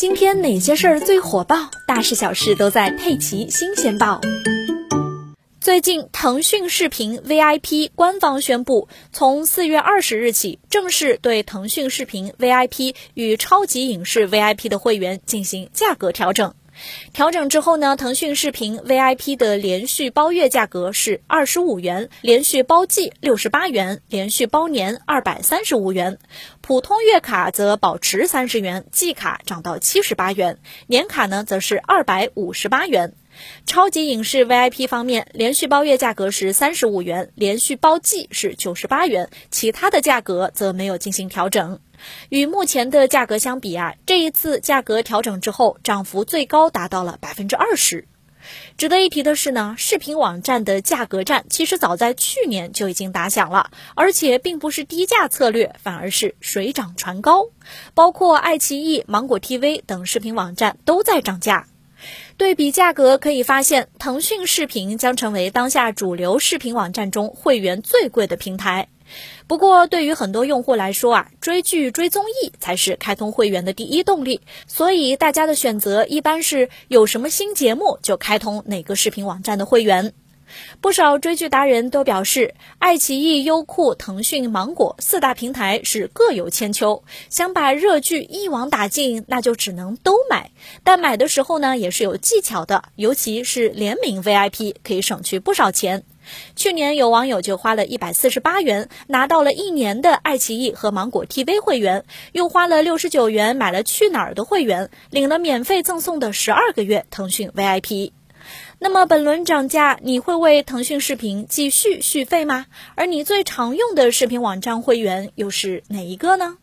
今天哪些事儿最火爆？大事小事都在《佩奇新鲜报》。最近，腾讯视频 VIP 官方宣布，从四月二十日起，正式对腾讯视频 VIP 与超级影视 VIP 的会员进行价格调整。调整之后呢，腾讯视频 VIP 的连续包月价格是二十五元，连续包季六十八元，连续包年二百三十五元。普通月卡则保持三十元，季卡涨到七十八元，年卡呢则是二百五十八元。超级影视 VIP 方面，连续包月价格是三十五元，连续包季是九十八元，其他的价格则没有进行调整。与目前的价格相比啊，这一次价格调整之后，涨幅最高达到了百分之二十。值得一提的是呢，视频网站的价格战其实早在去年就已经打响了，而且并不是低价策略，反而是水涨船高，包括爱奇艺、芒果 TV 等视频网站都在涨价。对比价格可以发现，腾讯视频将成为当下主流视频网站中会员最贵的平台。不过，对于很多用户来说啊，追剧追综艺才是开通会员的第一动力，所以大家的选择一般是有什么新节目就开通哪个视频网站的会员。不少追剧达人都表示，爱奇艺、优酷、腾讯、芒果四大平台是各有千秋，想把热剧一网打尽，那就只能都买。但买的时候呢，也是有技巧的，尤其是联名 VIP，可以省去不少钱。去年有网友就花了一百四十八元拿到了一年的爱奇艺和芒果 TV 会员，又花了六十九元买了去哪儿的会员，领了免费赠送的十二个月腾讯 VIP。那么本轮涨价，你会为腾讯视频继续续费吗？而你最常用的视频网站会员又是哪一个呢？